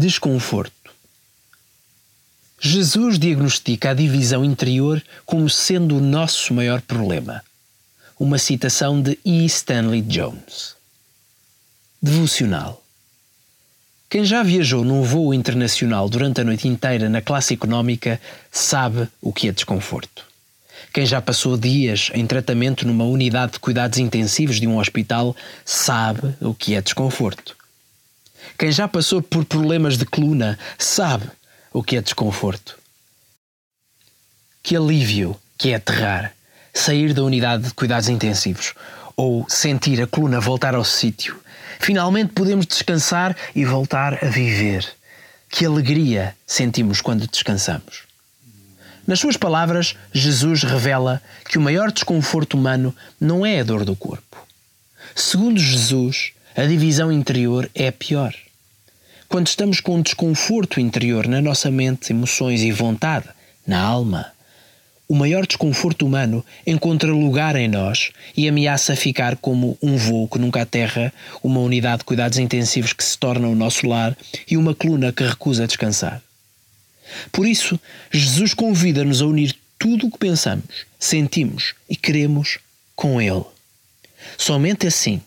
Desconforto. Jesus diagnostica a divisão interior como sendo o nosso maior problema. Uma citação de E. Stanley Jones. Devocional. Quem já viajou num voo internacional durante a noite inteira na classe económica sabe o que é desconforto. Quem já passou dias em tratamento numa unidade de cuidados intensivos de um hospital sabe o que é desconforto. Quem já passou por problemas de coluna sabe o que é desconforto. Que alívio que é aterrar, sair da unidade de cuidados intensivos ou sentir a coluna voltar ao sítio. Finalmente podemos descansar e voltar a viver. Que alegria sentimos quando descansamos. Nas suas palavras, Jesus revela que o maior desconforto humano não é a dor do corpo. Segundo Jesus, a divisão interior é pior. Quando estamos com um desconforto interior na nossa mente, emoções e vontade, na alma, o maior desconforto humano encontra lugar em nós e ameaça ficar como um voo que nunca aterra, uma unidade de cuidados intensivos que se torna o nosso lar e uma coluna que recusa descansar. Por isso, Jesus convida-nos a unir tudo o que pensamos, sentimos e queremos com Ele. Somente assim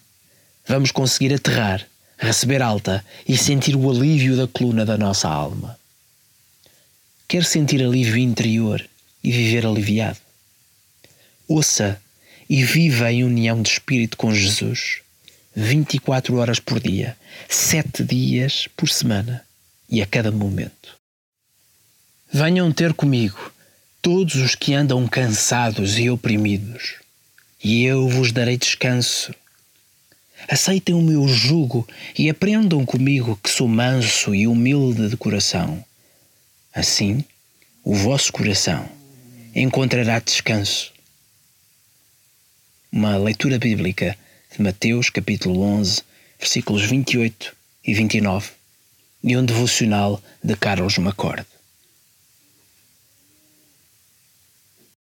vamos conseguir aterrar, receber alta e sentir o alívio da coluna da nossa alma. Quer sentir alívio interior e viver aliviado? Ouça e viva em união de espírito com Jesus 24 horas por dia, 7 dias por semana e a cada momento. Venham ter comigo todos os que andam cansados e oprimidos, e eu vos darei descanso. Aceitem o meu jugo e aprendam comigo que sou manso e humilde de coração. Assim, o vosso coração encontrará descanso. Uma leitura bíblica de Mateus, capítulo 11, versículos 28 e 29, e um devocional de Carlos Macorde.